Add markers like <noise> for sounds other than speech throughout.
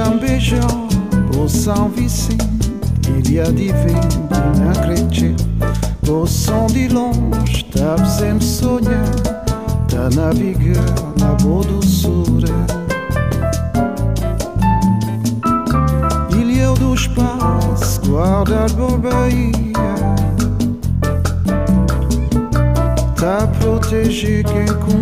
Deixa-me beijar o São Vicente, ilha tinha acredito. O som de longe, estava sempre sonhar, tá navegar na boa doçura. Ilha do espaço, por Bahia Tá a proteger quem com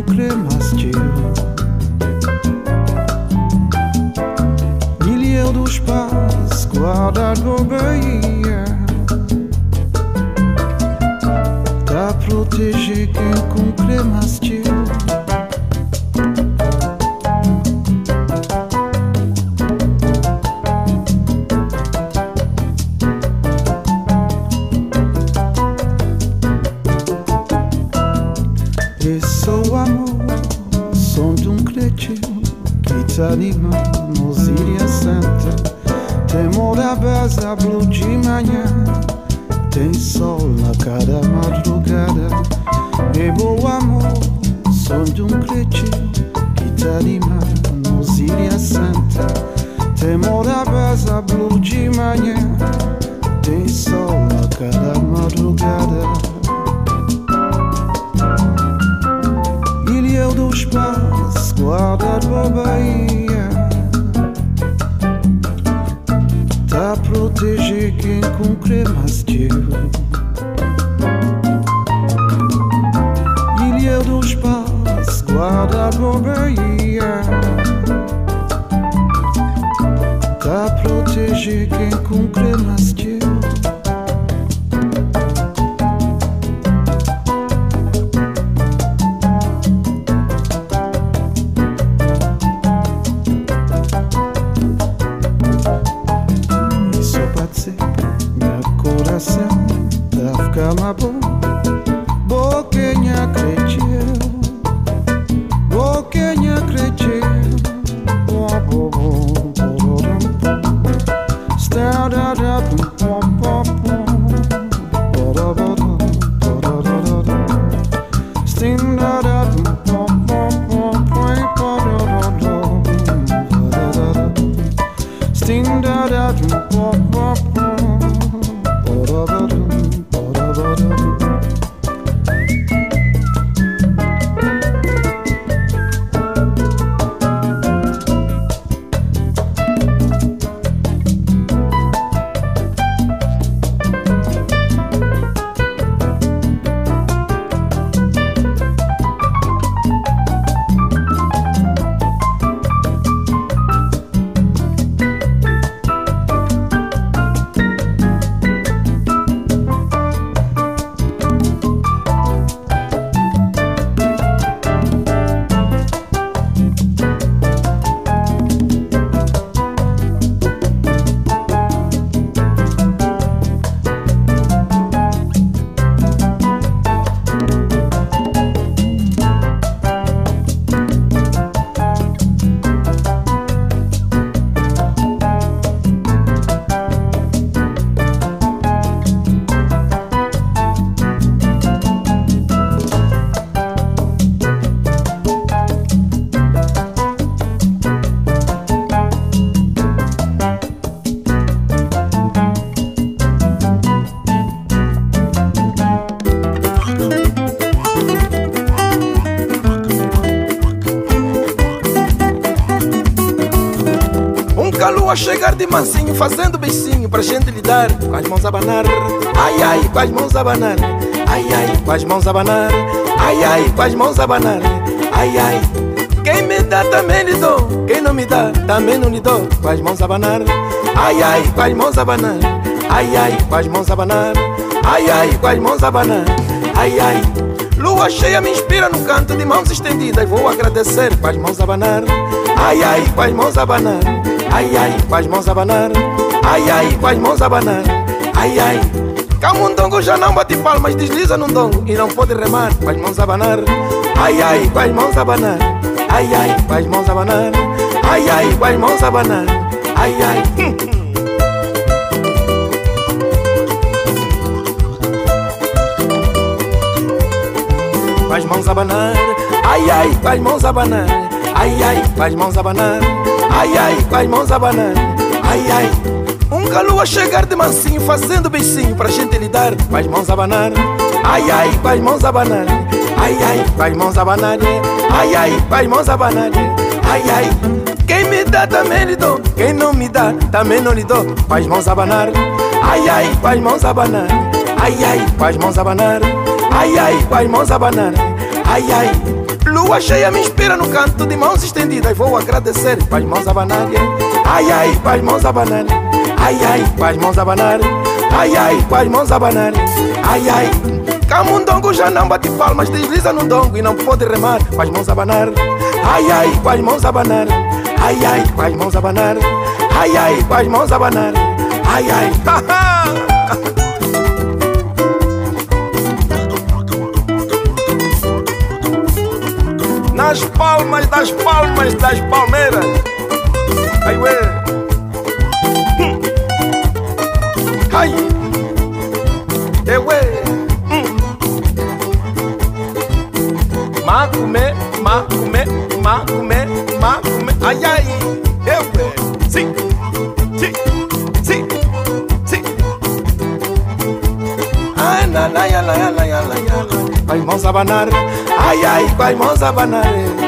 blue de manhã, tem sol na cada madrugada. Ilha do espaço, guarda tua Bahia Tá a proteger quem com cremas Ilha do espaço, guarda tua Bahia quem com cremas mansinho, fazendo beicinho pra gente lhe dar, com as mãos abanar. Ai ai, com as mãos abanar. Ai ai, com as mãos abanar. Ai ai, com as mãos abanar. Ai ai. Quem me dá também lhe dou, quem não me dá também não lhe dou, com as mãos abanar. Ai ai, com as mãos abanar. Ai ai, com as mãos abanar. Ai ai, com as mãos abanar. Ai ai. Lua cheia me inspira no canto de mãos estendidas. Vou agradecer com as mãos a banar. Ai ai, com as mãos a banar. Ai ai, com as mãos a banar. Ai ai, com as mãos a banar. Ai ai. Camundongo já não bate palmas, desliza no dongo e não pode remar com as mãos a banar. Ai ai, com as mãos a banar. Ai ai, com as mãos a banar. Ai ai, com as mãos a banar. Ai ai. Com as mãos a banar. Ai ai, com as mãos a banar. Ai ai, com as mãos a. Ai ai, com as mãos a banar. Ai ai. Um galo a chegar de mansinho, fazendo beicinho pra gente lidar. Com as mãos a banar. Ai ai, com as mãos a banar. Ai ai, com as mãos a banar. Ai ai, com as mãos a banar. Ai ai. Quem me dá também lhe dou. Quem não me dá também não lhe dou. Com as mãos a banar. Ai ai, com as mãos a banar. Ai ai, com as mãos a banar. Ai ai, com as mãos a banar. Ai ai. Lua cheia me inspira no canto de mãos estendidas. Vou agradecer com as mãos a banar. Ai ai, com as mãos a banar. Ai ai, com as mãos a banar. Ai ai, com as mãos a banar. Ai ai. Camundongo já não bate palmas, desliza no dongo e não pode remar com as mãos a banar. Ai ai, com as mãos a banar. Ai ai, com as mãos a banar. Ai ai, com as mãos a banar. Ai ai. <laughs> Nas palmas das palmas das palmeiras. Ai ué. Hum. Ai. Eu ué. Macume, macume, macume, macume. Ai ai. Eu ué. Sim. Sim. Sim. Sim. Ai, na, na, ya, la, ya, la, ya, vamos a banar. Ay, ay, vamos a banar.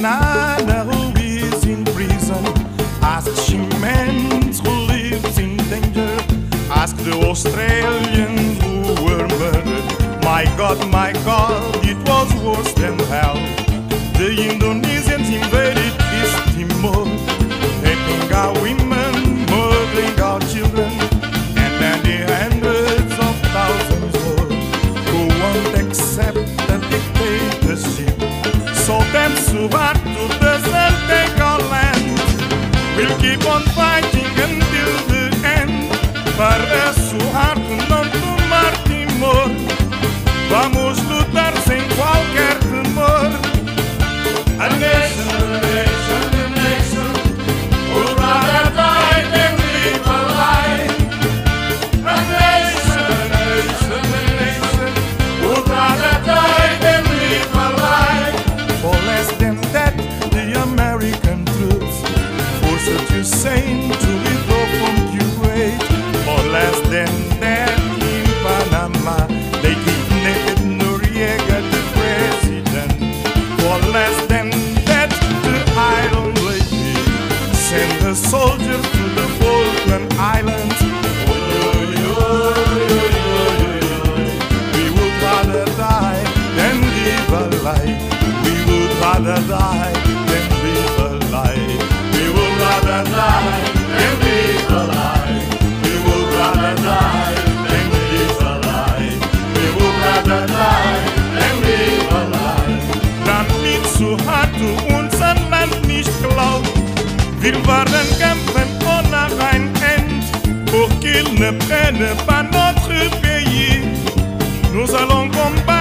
night. Ne prenne pas notre pays. Nous allons combattre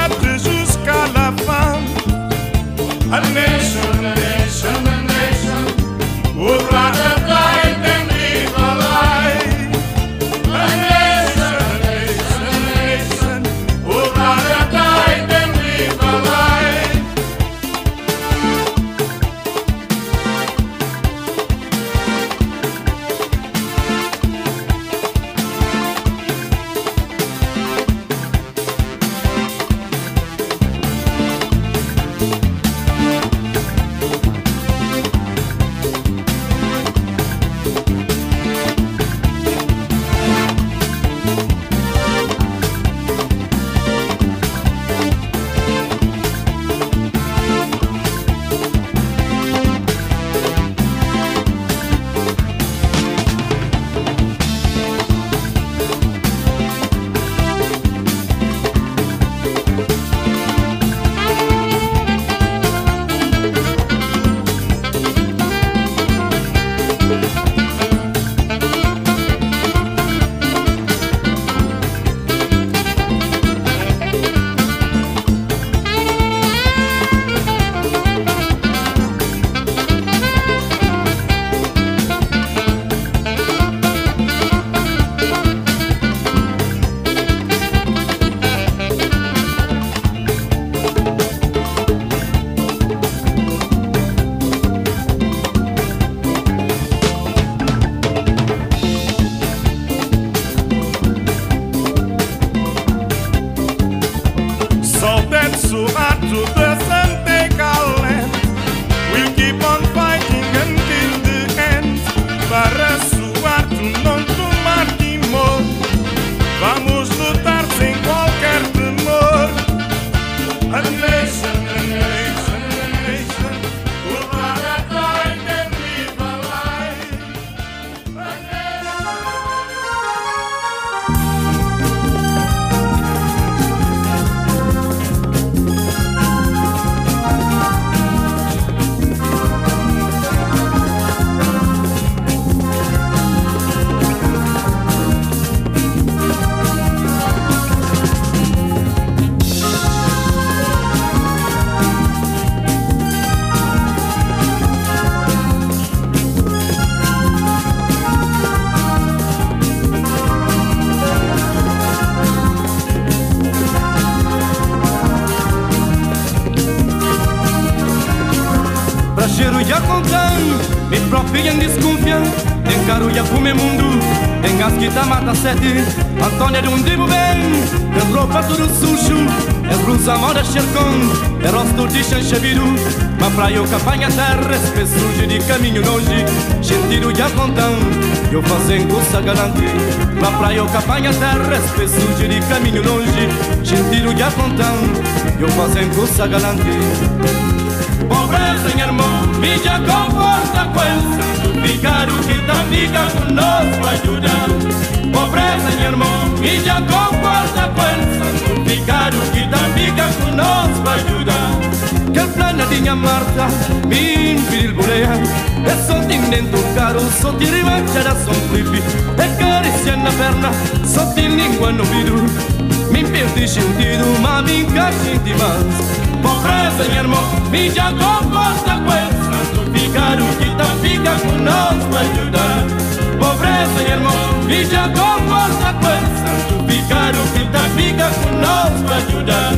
Sete de um dibo bem De roupa tudo sujo É blusa moda xercom É rosto de chanchabiru Uma praia ou capanha terra Se de caminho longe Sentido de apontão Eu fazendo coisa galante Uma praia ou capanha terra Se de caminho longe Sentido de apontão Eu fazendo coisa galante Pobreza, minha irmã, me já conforta com el Ficar o que tá fica conosco ajudar tinha Marta, min piril bulea E sotin dentro caro, sotin rivancia da son clipi E carizia na perna, sotin lingua no vidu. Mi perdi sentido, ma mi incacci in dimans Potrei segnarmo, mi già comporta quel Santo figaro, chi ta figa con non aiutar Potrei segnarmo, mi già comporta quel Santo figaro, chi ta figa con non aiutar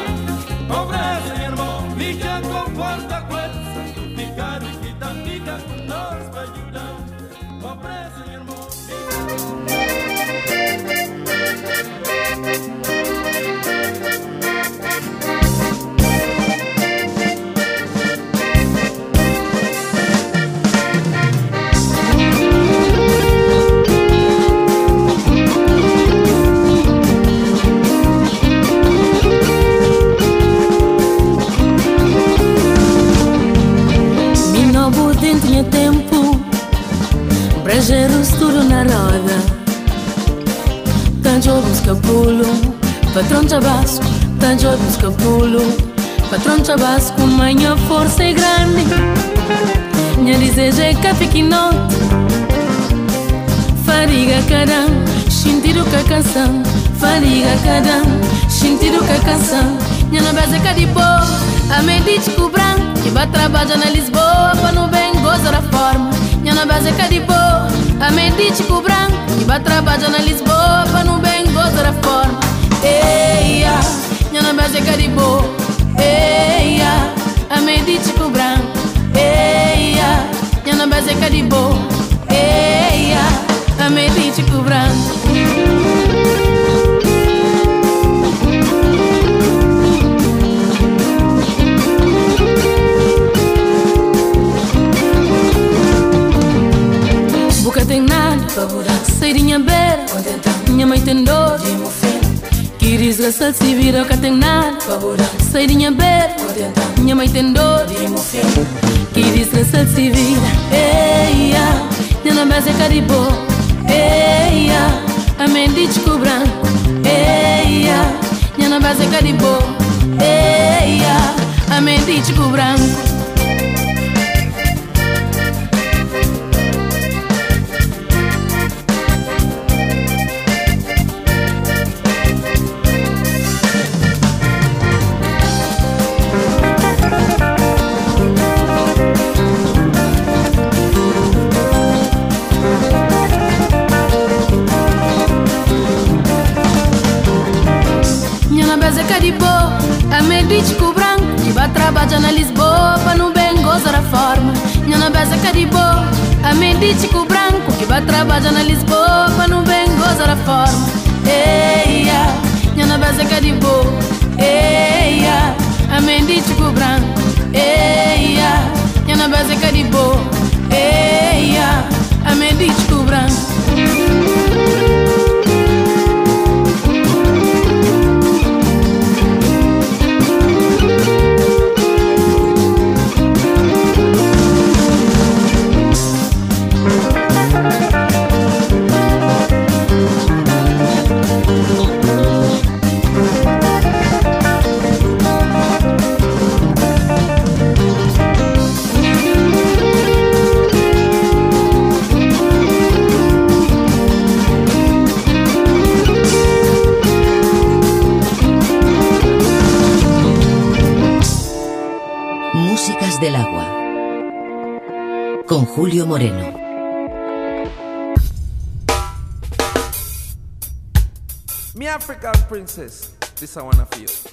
Passageiros tudo na roda. Tanto busca pulo Patrão Tabasco Tanto busca pulo Patrão Tabasco Minha força é grande Minha desejo é que fique Fariga cada Sentido que a canção Fariga cada Sentido que a canção Minha nobeza é que de boa A medite descobrir Que vai trabalhar na Lisboa Para não bem gozar a forma. Minha nobeza é que de boa a medite branco Que vai trabalhar na Lisboa, para não bem gozar a forma Eia, minha base é boa Eia, a medite branco Eia, minha base é boa Eia a medite branco sairinha beira Minha mãe tem dor. Queres gastar se vira que tem nada Sairinha beira Minha mãe tem dor. Queres gastar se vira Ei, Nina base caribou Eia A mente cobran Eia Nina base caribou Eia A mente cobran político branco que vai trabalhar na Lisboa para não bem gozar a forma. Minha na beza boa, a medítico branco que vai trabalhar na Lisboa para não bem gozar a forma. Eia, minha na beza boa, eia, a medítico branco, eia, minha na beza boa, eia, a medítico branco. Moreno. Mi African princess, this I wanna feel.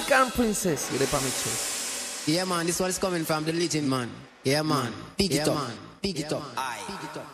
African Princess, Europa Mitchell. Yeah, man, this one is coming from the legend, man. Yeah, man. Mm. Big yeah, it up. Man. Big yeah, it up. Aye. Big it up.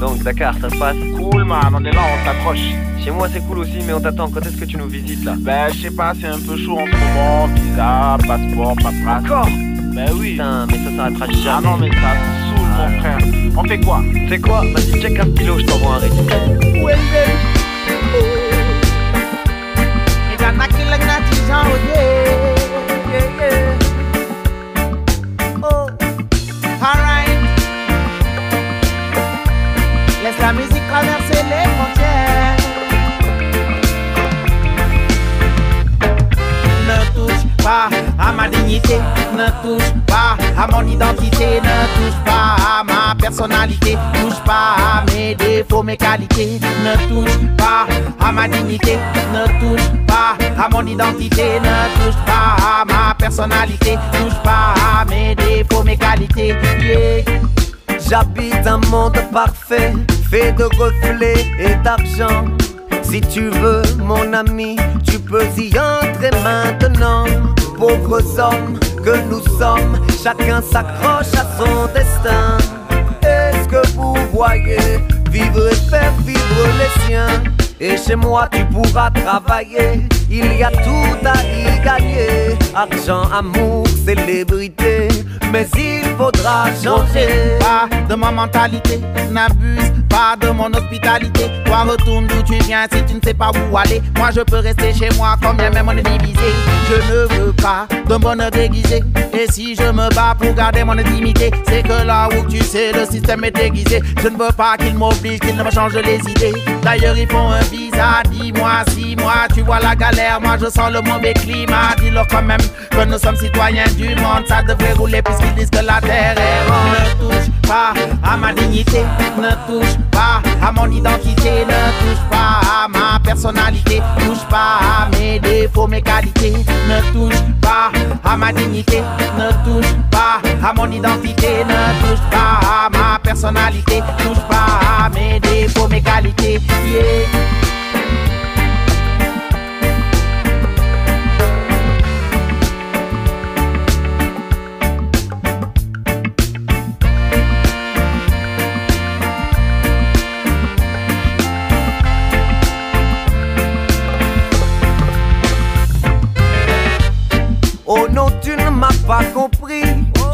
Donc, Dakar, ça se passe Cool, man, on est là, on s'accroche. Chez moi, c'est cool aussi, mais on t'attend. Quand est-ce que tu nous visites, là? Ben, je sais pas, c'est un peu chaud en ce moment. Visa, passeport, paperasse. Encore? Ben oui. Putain, mais ça s'arrêtera jamais. Ah non, mais ça saoule, mon frère. On fait quoi? Fais quoi? Vas-y, check un stylo, je t'envoie un récit. Ouais, Oh, pas à ma dignité, ne touche pas à mon identité, ne touche pas à ma personnalité, touche pas à mes défauts, mes qualités, ne touche pas à ma dignité, ne touche pas à mon identité, ne touche pas à ma personnalité, touche pas à mes défauts, mes qualités. Yeah. J'habite un monde parfait, fait de reflets et d'argent. Si tu veux, mon ami, tu peux y entrer maintenant. Pauvres hommes que nous sommes, chacun s'accroche à son destin. Est-ce que vous voyez vivre et faire vivre les siens? Et chez moi, tu pourras travailler. Il y a tout à y gagner. Argent, amour, célébrité. Mais il faudra changer. pas de ma mentalité, n'abuse pas de mon hospitalité. Toi retourne d'où tu viens si tu ne sais pas où aller. Moi je peux rester chez moi quand bien même on est divisé. Je ne veux pas de bonheur déguisé. Et si je me bats pour garder mon intimité, c'est que là où tu sais le système est déguisé. Je ne veux pas qu'il m'oblige, qu'il ne me change les idées. D'ailleurs ils font un visa, dis-moi si moi tu vois la galère, moi je sens le mauvais climat. Dis-leur quand même que nous sommes citoyens du monde, ça devrait rouler puisqu'ils disent que la terre est ronde. Ne touche pas à ma dignité, ne touche pas à mon identité, ne touche pas à ma personnalité, touche pas à mes défauts, mes qualités, ne touche pas à ma dignité, ne touche pas à mon identité, ne touche pas à ma personnalité, touche pas à mes défauts, mes qualités. Pas compris.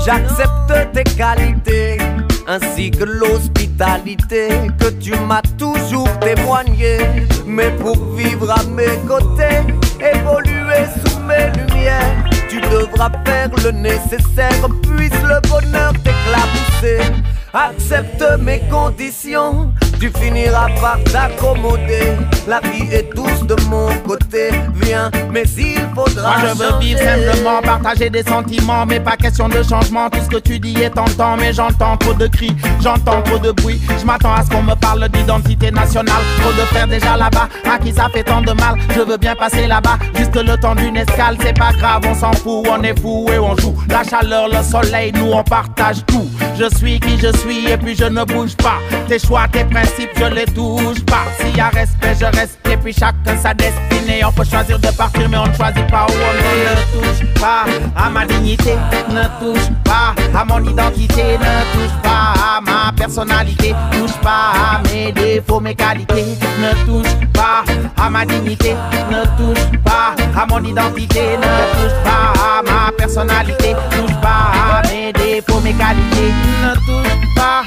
J'accepte tes qualités, ainsi que l'hospitalité que tu m'as toujours témoigné. Mais pour vivre à mes côtés, évoluer sous mes lumières, tu devras faire le nécessaire, puisse le bonheur t'éclabousser. Accepte mes conditions, tu finiras par t'accommoder. La vie est douce de mon côté, viens, mais il faudra Moi je veux vivre simplement, partager des sentiments, mais pas question de changement. Tout ce que tu dis est tentant, mais j'entends trop de cris, j'entends trop de bruit. Je m'attends à ce qu'on me parle d'identité nationale. Trop de frères déjà là-bas, à qui ça fait tant de mal. Je veux bien passer là-bas, juste le temps d'une escale, c'est pas grave, on s'en fout, on est fou et on joue. La chaleur, le soleil, nous on partage tout. Je suis qui je suis et puis je ne bouge pas. Tes choix, tes principes, je les touche pas. S'il y a respect, je reste. Et puis chacun sa destinée. On peut choisir de partir, mais on ne choisit pas où on est. Ne touche pas à ma dignité, ne touche pas à mon identité, ne touche pas à ma personnalité, touche pas à mes défauts, mes qualités, ne touche pas à ma dignité, ne touche pas à mon identité, ne touche pas à ma personnalité, touche pas à mes défauts, mes qualités, ne touche pas à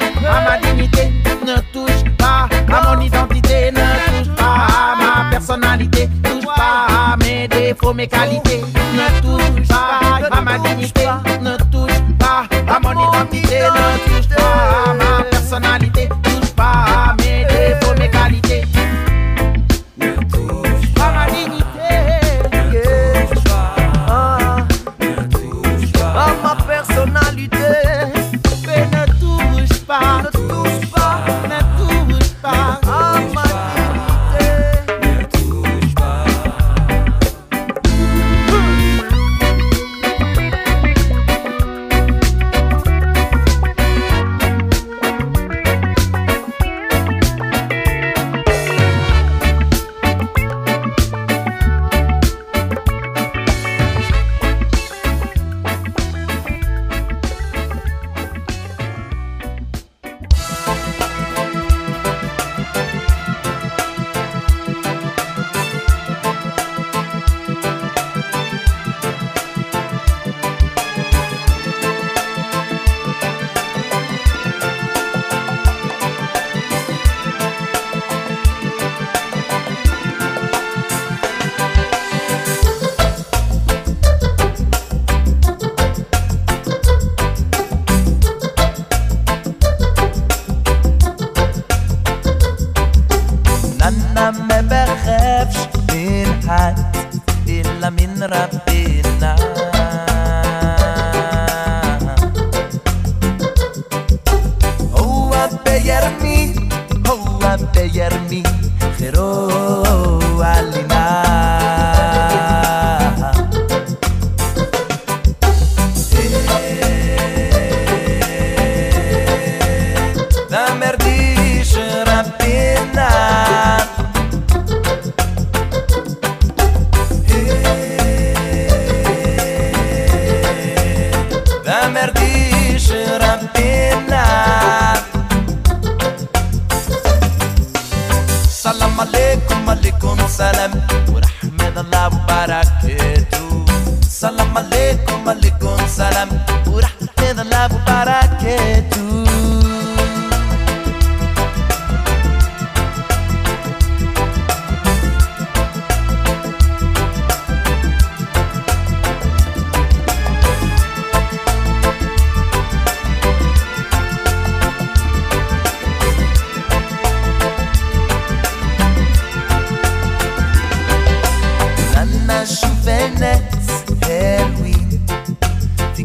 ma dignité, ne touche pas. À mon identité, ne touche pas. À ma personnalité, touche pas. À mes défauts, mes qualités, ne touche pas. À ma dignité, ne touche pas. À mon identité, ne touche pas. à ma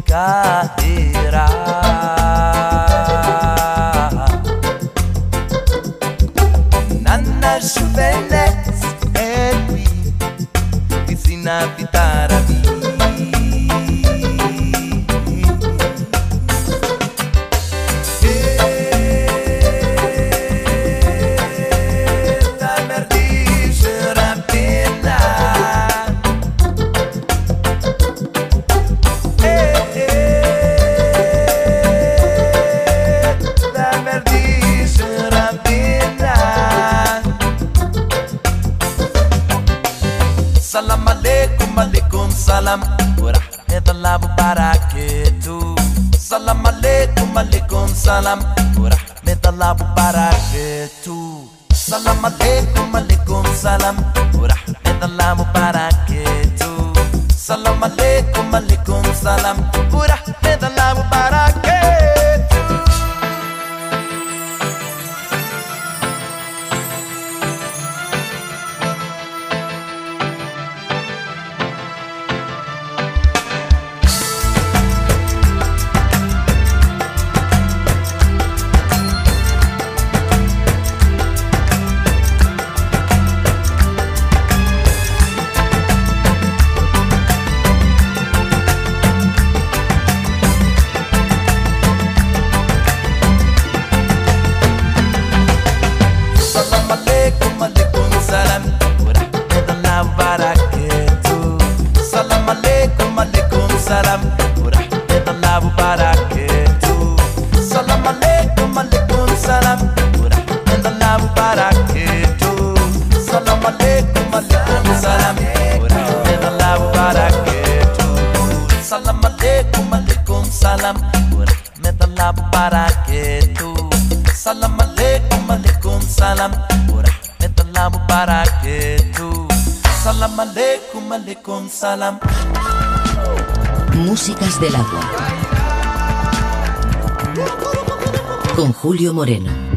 brincadeira. para que tú. Salam aleikum aleikum salam. Por para que tú. Salam aleikum aleikum salam. Músicas del agua. Con Julio Moreno.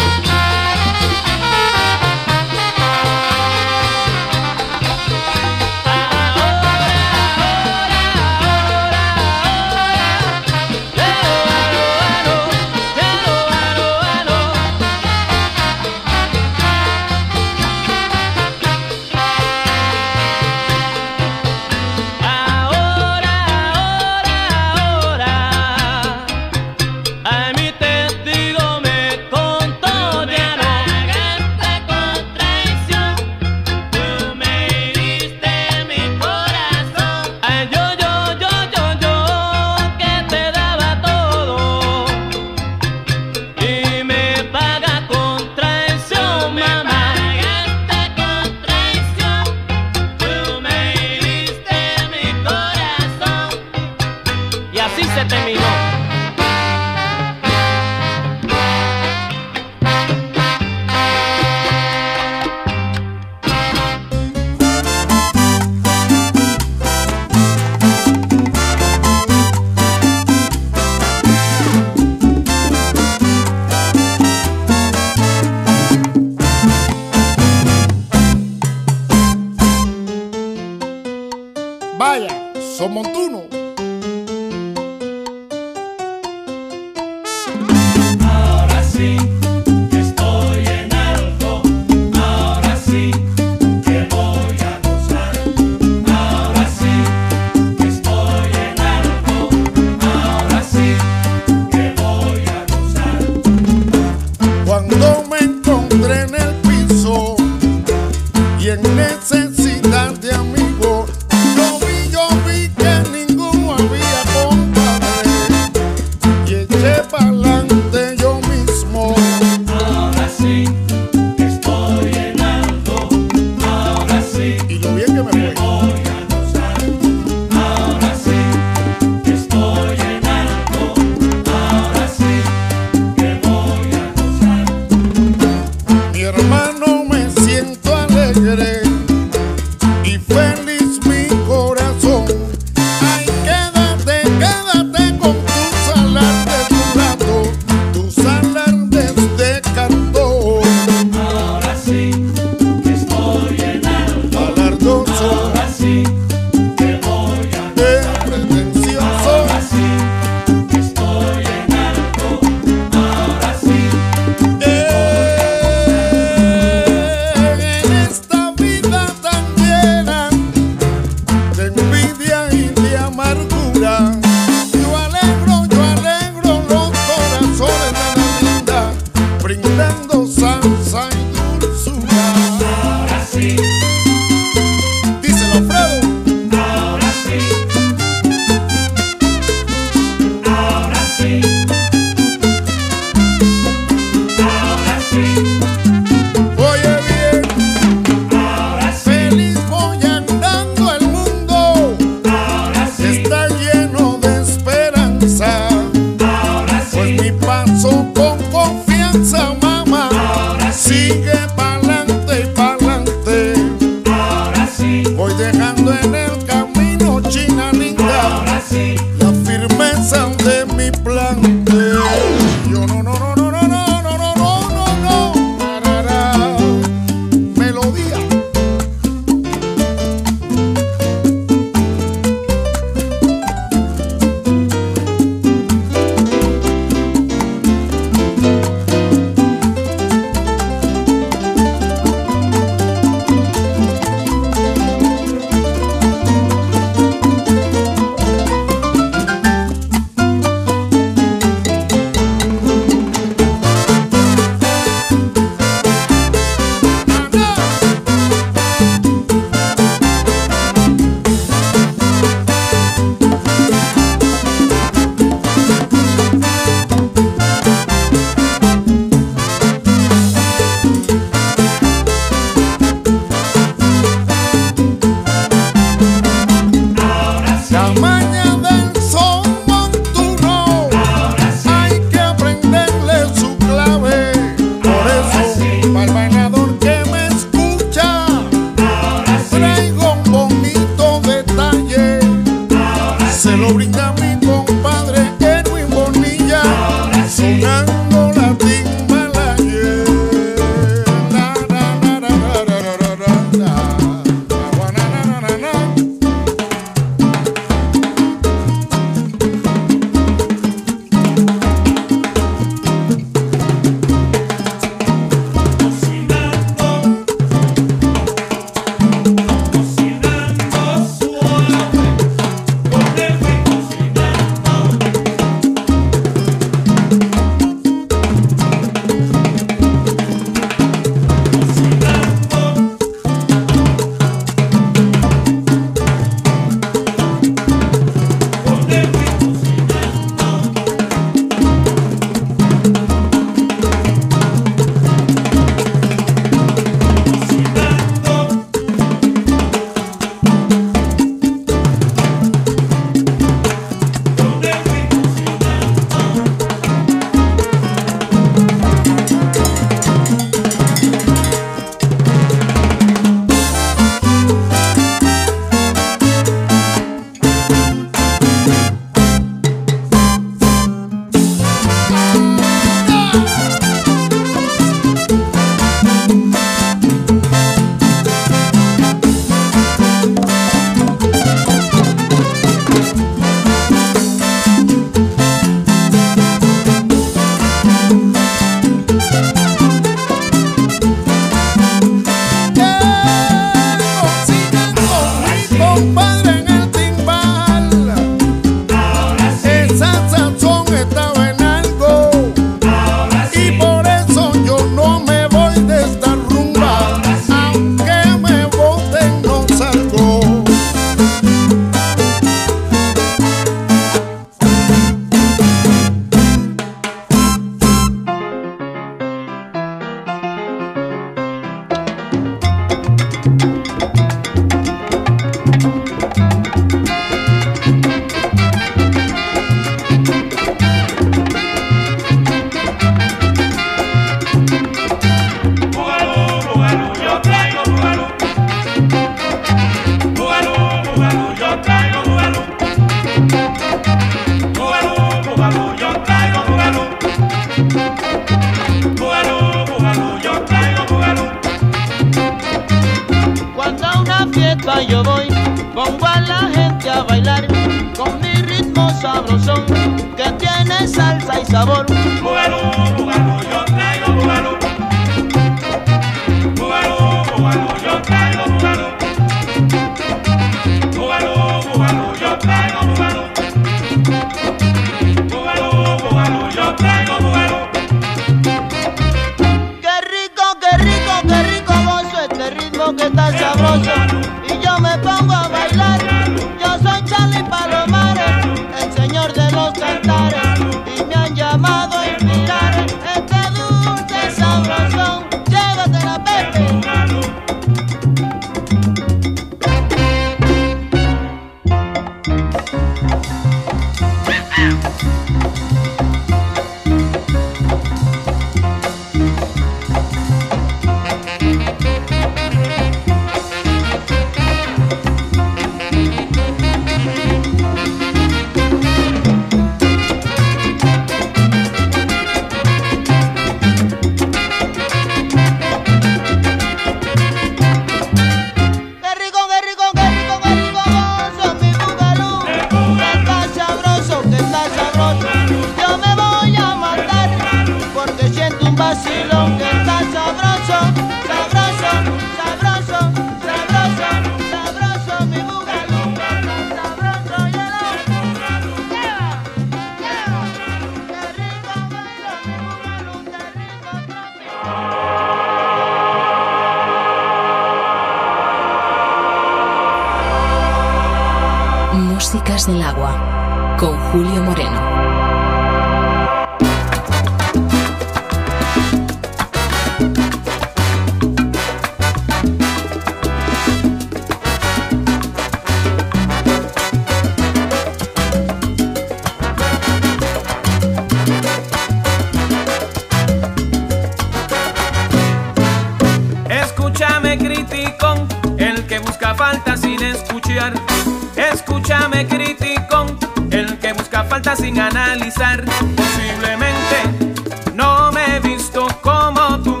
Sin analizar. Posiblemente no me he visto como tú.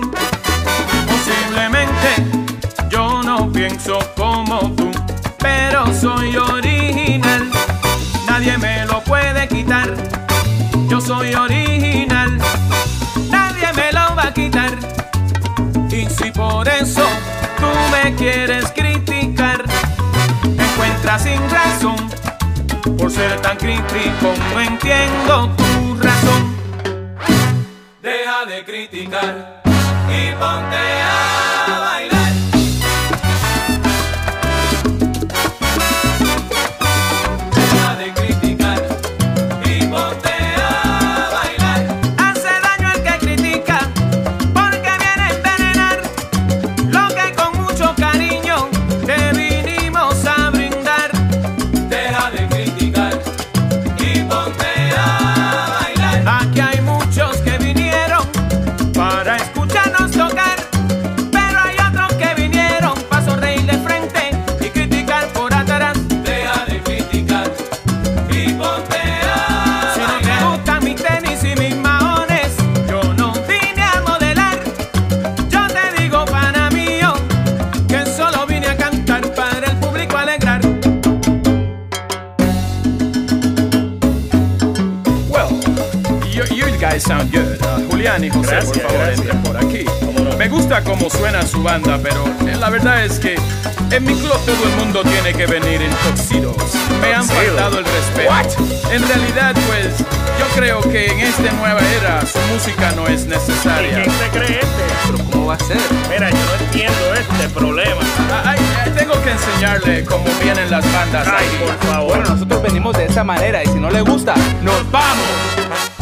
Posiblemente yo no pienso como tú, pero soy original. Nadie me lo puede quitar. Yo soy original. Nadie me lo va a quitar. Y si por eso tú me quieres criticar, me encuentras sin razón. Por ser tan crítico, no entiendo tu razón. Deja de criticar y ponte suena su banda, pero eh, la verdad es que en mi club todo el mundo tiene que venir en tuxedos. Me han faltado el respeto. En realidad, pues, yo creo que en esta nueva era su música no es ¿Y necesaria. quién se cree este? ¿Pero cómo va a ser? Mira, yo no entiendo este problema. Ay, eh, tengo que enseñarle cómo vienen las bandas Ay, ahí. por favor. Bueno, nosotros venimos de esta manera y si no le gusta, nos vamos.